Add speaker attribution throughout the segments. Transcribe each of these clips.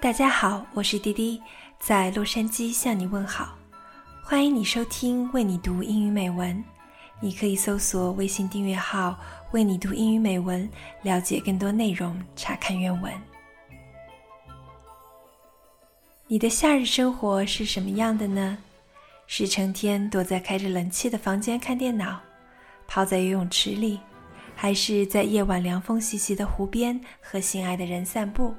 Speaker 1: 大家好，我是滴滴，在洛杉矶向你问好。欢迎你收听为你读英语美文。你可以搜索微信订阅号“为你读英语美文”，了解更多内容，查看原文。你的夏日生活是什么样的呢？是成天躲在开着冷气的房间看电脑，泡在游泳池里，还是在夜晚凉风习习的湖边和心爱的人散步？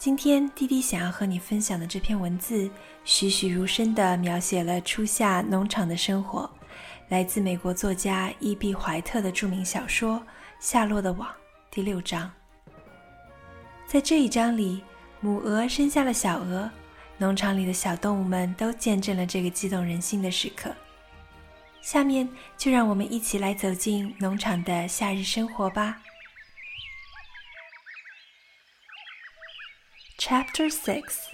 Speaker 1: 今天滴滴想要和你分享的这篇文字，栩栩如生地描写了初夏农场的生活，来自美国作家伊碧·怀特的著名小说《夏洛的网》第六章。在这一章里，母鹅生下了小鹅，农场里的小动物们都见证了这个激动人心的时刻。下面就让我们一起来走进农场的夏日生活吧。Chapter 6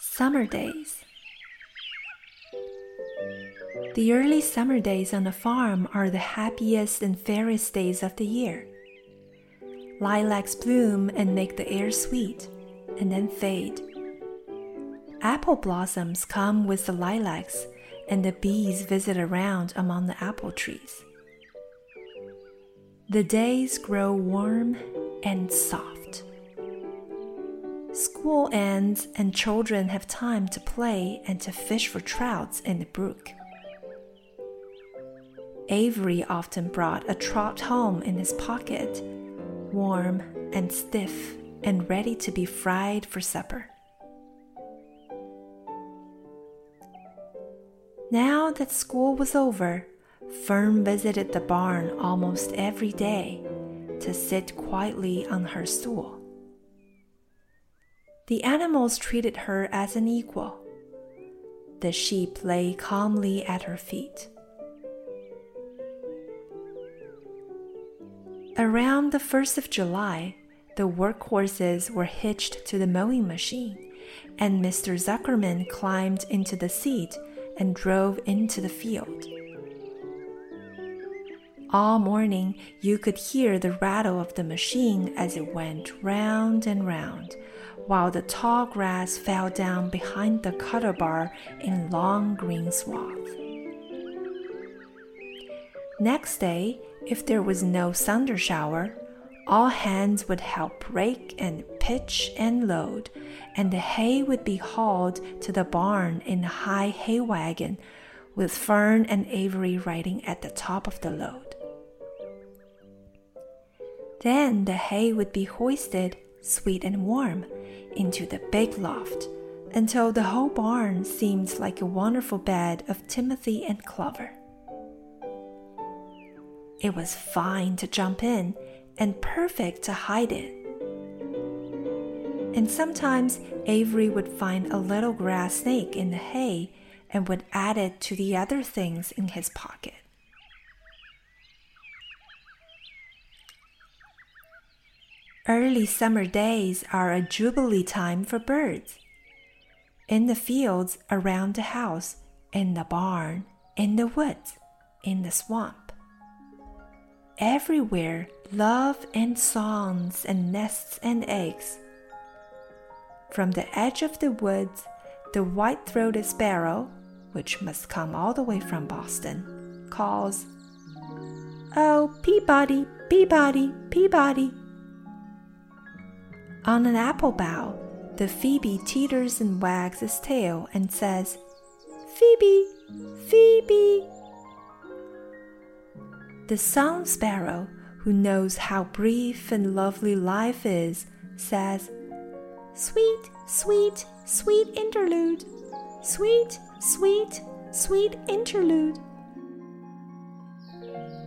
Speaker 1: Summer Days The early summer days on a farm are the happiest and fairest days of the year. Lilacs bloom and make the air sweet, and then fade. Apple blossoms come with the lilacs, and the bees visit around among the apple trees. The days grow warm and soft. School ends and children have time to play and to fish for trouts in the brook. Avery often brought a trout home in his pocket, warm and stiff and ready to be fried for supper. Now that school was over, Fern visited the barn almost every day to sit quietly on her stool. The animals treated her as an equal. The sheep lay calmly at her feet. Around the 1st of July, the workhorses were hitched to the mowing machine, and Mr. Zuckerman climbed into the seat and drove into the field. All morning, you could hear the rattle of the machine as it went round and round, while the tall grass fell down behind the cutter bar in long green swath. Next day, if there was no thunder shower, all hands would help rake and pitch and load, and the hay would be hauled to the barn in a high hay wagon, with Fern and Avery riding at the top of the load. Then the hay would be hoisted, sweet and warm, into the big loft until the whole barn seemed like a wonderful bed of timothy and clover. It was fine to jump in and perfect to hide in. And sometimes Avery would find a little grass snake in the hay and would add it to the other things in his pocket. Early summer days are a jubilee time for birds. In the fields around the house, in the barn, in the woods, in the swamp. Everywhere, love and songs and nests and eggs. From the edge of the woods, the white throated sparrow, which must come all the way from Boston, calls, Oh, Peabody, Peabody, Peabody. On an apple bough, the phoebe teeters and wags its tail and says, Phoebe, Phoebe. The song sparrow, who knows how brief and lovely life is, says, Sweet, sweet, sweet interlude, sweet, sweet, sweet interlude.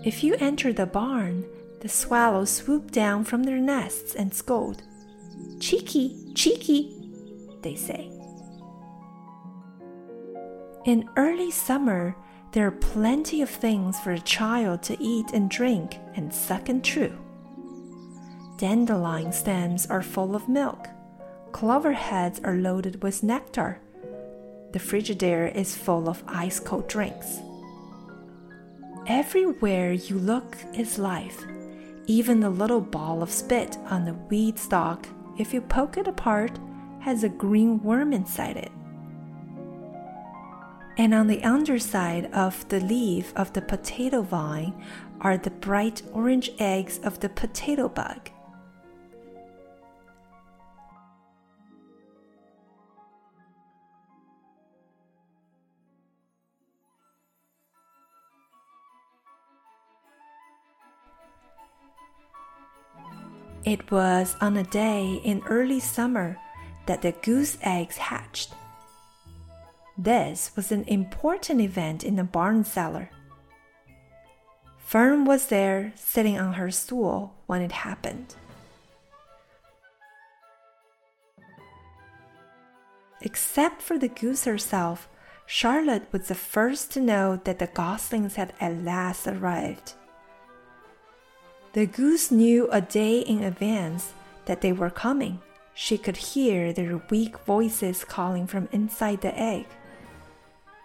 Speaker 1: If you enter the barn, the swallows swoop down from their nests and scold. Cheeky, cheeky, they say. In early summer, there are plenty of things for a child to eat and drink and suck and chew. Dandelion stems are full of milk. Clover heads are loaded with nectar. The Frigidaire is full of ice cold drinks. Everywhere you look is life. Even the little ball of spit on the weed stalk if you poke it apart, has a green worm inside it. And on the underside of the leaf of the potato vine are the bright orange eggs of the potato bug. It was on a day in early summer that the goose eggs hatched. This was an important event in the barn cellar. Fern was there sitting on her stool when it happened. Except for the goose herself, Charlotte was the first to know that the goslings had at last arrived. The goose knew a day in advance that they were coming. She could hear their weak voices calling from inside the egg.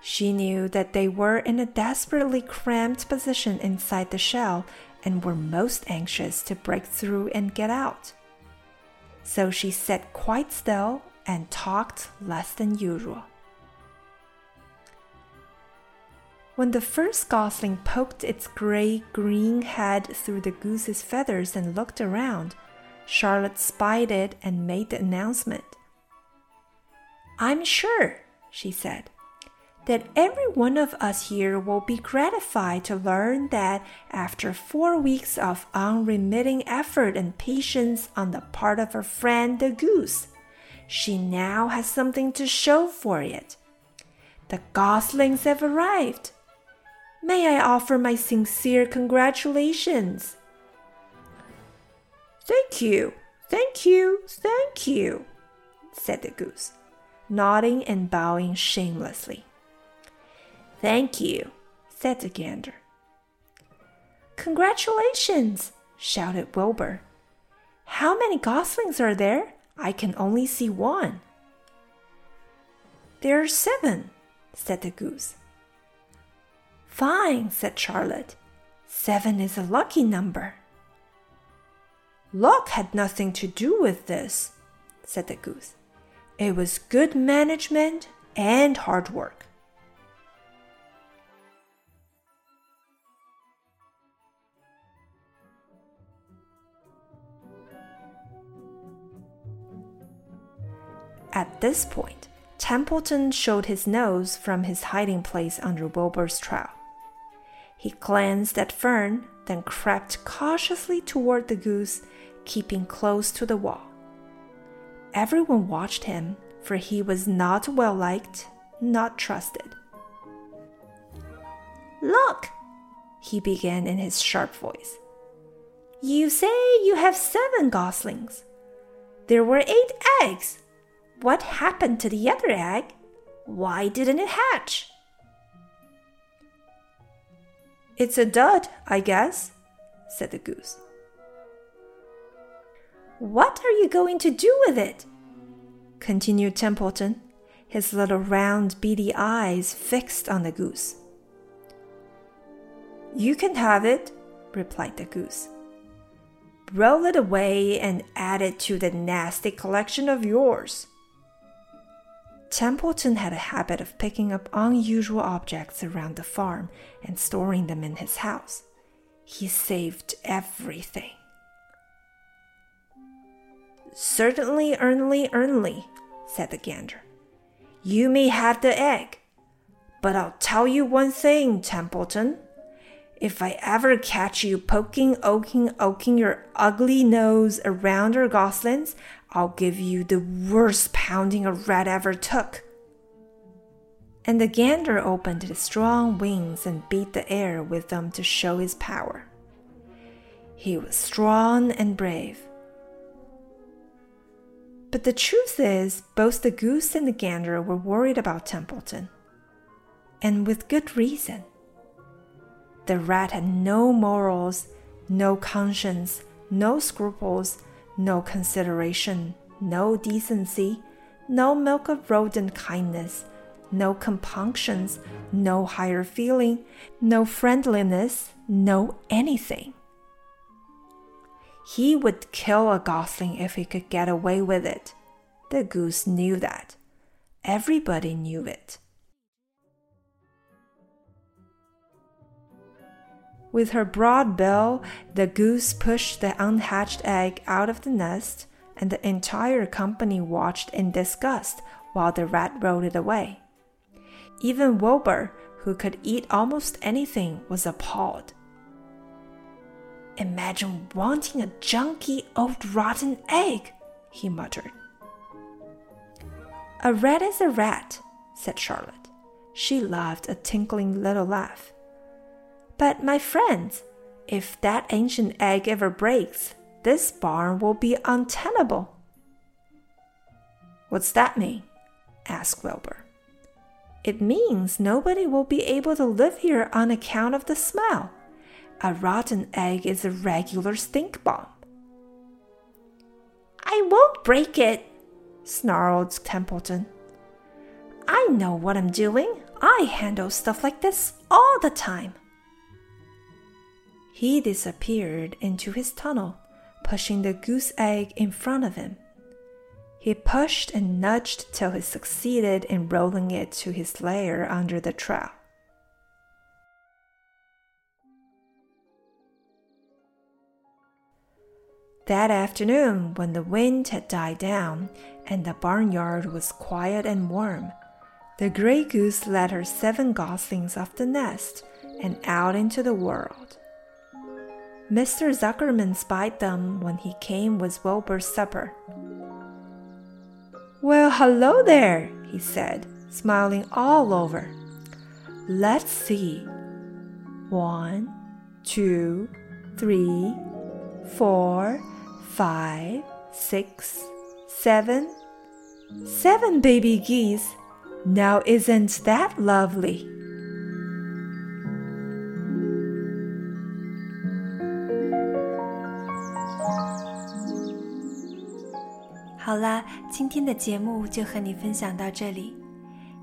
Speaker 1: She knew that they were in a desperately cramped position inside the shell and were most anxious to break through and get out. So she sat quite still and talked less than usual. When the first gosling poked its gray green head through the goose's feathers and looked around, Charlotte spied it and made the announcement. I'm sure, she said, that every one of us here will be gratified to learn that after four weeks of unremitting effort and patience on the part of her friend the goose, she now has something to show for it. The goslings have arrived. May I offer my sincere congratulations? Thank you, thank you, thank you, said the goose, nodding and bowing shamelessly. Thank you, said the gander. Congratulations, shouted Wilbur. How many goslings are there? I can only see one. There are seven, said the goose. Fine, said Charlotte. Seven is a lucky number. Luck had nothing to do with this, said the goose. It was good management and hard work. At this point, Templeton showed his nose from his hiding place under Wilbur's trowel. He glanced at Fern, then crept cautiously toward the goose, keeping close to the wall. Everyone watched him, for he was not well liked, not trusted. Look, he began in his sharp voice. You say you have seven goslings. There were eight eggs. What happened to the other egg? Why didn't it hatch? It's a dud, I guess, said the goose. What are you going to do with it? continued Templeton, his little round beady eyes fixed on the goose. You can have it, replied the goose. Roll it away and add it to the nasty collection of yours. Templeton had a habit of picking up unusual objects around the farm and storing them in his house. He saved everything. Certainly, earnly, earnly, said the gander. You may have the egg, but I'll tell you one thing, Templeton. If I ever catch you poking, oaking, oaking your ugly nose around our goslings, I'll give you the worst pounding a rat ever took. And the gander opened his strong wings and beat the air with them to show his power. He was strong and brave. But the truth is, both the goose and the gander were worried about Templeton. And with good reason. The rat had no morals, no conscience, no scruples, no consideration, no decency, no milk of rodent kindness, no compunctions, no higher feeling, no friendliness, no anything. He would kill a gosling if he could get away with it. The goose knew that. Everybody knew it. With her broad bill, the goose pushed the unhatched egg out of the nest, and the entire company watched in disgust while the rat rolled it away. Even Wilbur, who could eat almost anything, was appalled. Imagine wanting a junky old rotten egg, he muttered. A rat is a rat, said Charlotte. She laughed a tinkling little laugh. But, my friends, if that ancient egg ever breaks, this barn will be untenable. What's that mean? asked Wilbur. It means nobody will be able to live here on account of the smell. A rotten egg is a regular stink bomb. I won't break it, snarled Templeton. I know what I'm doing. I handle stuff like this all the time. He disappeared into his tunnel, pushing the goose egg in front of him. He pushed and nudged till he succeeded in rolling it to his lair under the trowel. That afternoon, when the wind had died down and the barnyard was quiet and warm, the gray goose led her seven goslings off the nest and out into the world. Mr. Zuckerman spied them when he came with Wilbur's supper. Well, hello there, he said, smiling all over. Let's see. One, two, three, four, five, six, seven. Seven baby geese. Now, isn't that lovely? 好啦，今天的节目就和你分享到这里。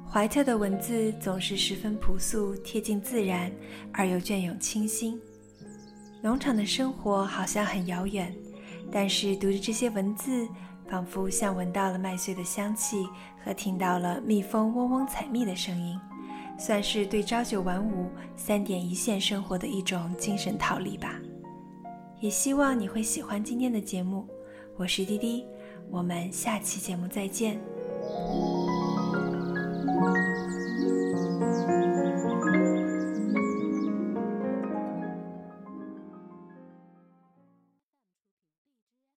Speaker 1: 怀特的文字总是十分朴素、贴近自然，而又隽永清新。农场的生活好像很遥远，但是读着这些文字，仿佛像闻到了麦穗的香气和听到了蜜蜂嗡嗡采蜜的声音，算是对朝九晚五、三点一线生活的一种精神逃离吧。也希望你会喜欢今天的节目。我是滴滴。我们下期节目再见。